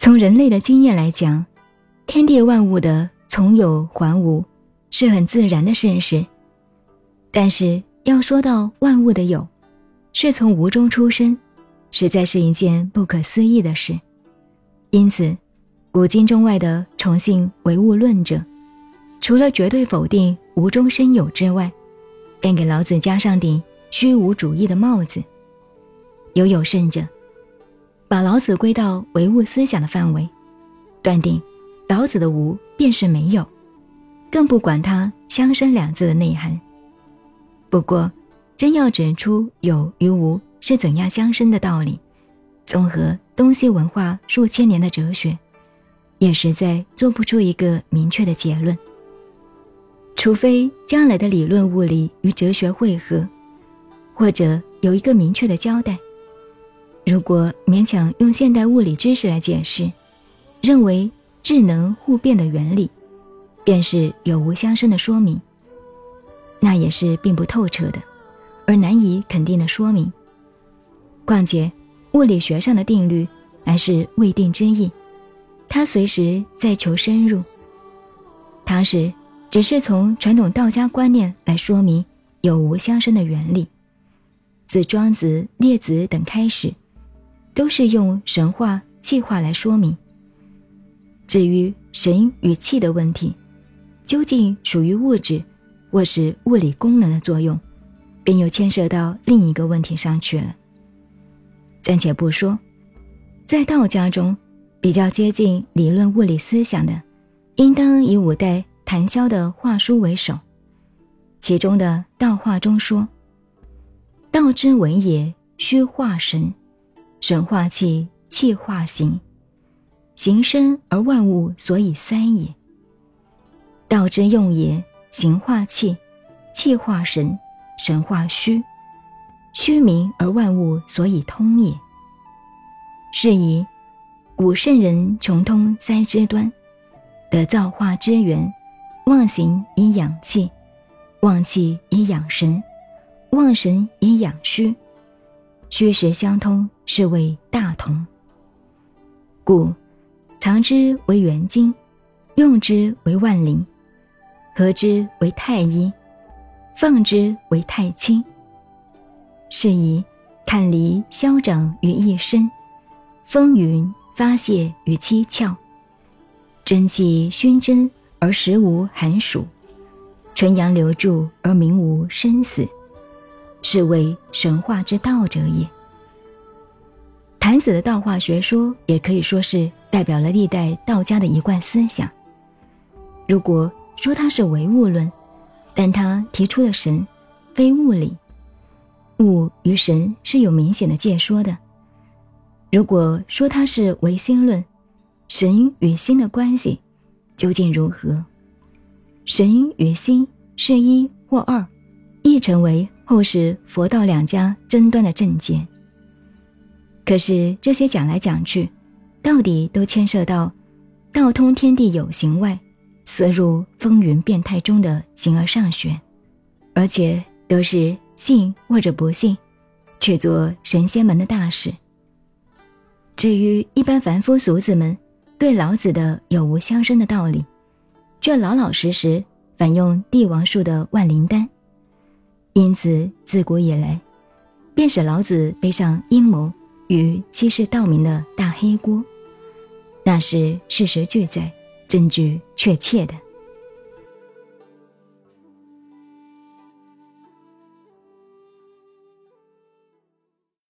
从人类的经验来讲，天地万物的从有还无，是很自然的事实。但是要说到万物的有，是从无中出生，实在是一件不可思议的事。因此，古今中外的崇信唯物论者，除了绝对否定无中生有之外，便给老子加上顶虚无主义的帽子。有有甚者，把老子归到唯物思想的范围，断定老子的无便是没有，更不管它相生两字的内涵。不过，真要指出有与无是怎样相生的道理，综合东西文化数千年的哲学，也实在做不出一个明确的结论。除非将来的理论物理与哲学汇合，或者有一个明确的交代。如果勉强用现代物理知识来解释，认为智能互变的原理，便是有无相生的说明，那也是并不透彻的，而难以肯定的说明。况且，物理学上的定律还是未定之意，它随时在求深入。它是只是从传统道家观念来说明有无相生的原理，自庄子、列子等开始。都是用神话、气化来说明。至于神与气的问题，究竟属于物质，或是物理功能的作用，便又牵涉到另一个问题上去了。暂且不说，在道家中，比较接近理论物理思想的，应当以五代谭萧的画书为首。其中的《道化》中说：“道之文也，虚化神。”神化气，气化形，形生而万物所以三也。道之用也，形化气，气化神，神化虚，虚名而万物所以通也。是以古圣人穷通三之端，得造化之源，忘形以养气，忘气以养神，忘神以养虚。虚实相通，是谓大同。故藏之为元精，用之为万灵，合之为太一，放之为太清。是以坎离消长于一身，风云发泄于七窍，真气熏蒸而实无寒暑，纯阳流注而名无生死。是为神话之道者也。谭子的道化学说也可以说是代表了历代道家的一贯思想。如果说它是唯物论，但他提出的神非物理，物与神是有明显的界说的。如果说它是唯心论，神与心的关系究竟如何？神与心是一或二，亦成为。后世佛道两家争端的症结。可是这些讲来讲去，到底都牵涉到道通天地有形外，思入风云变态中的形而上学，而且都是信或者不信，去做神仙们的大事。至于一般凡夫俗子们对老子的有无相生的道理，却老老实实反用帝王术的万灵丹。因此，自古以来，便使老子背上阴谋与欺世盗名的大黑锅，那是事实俱在、证据确切的。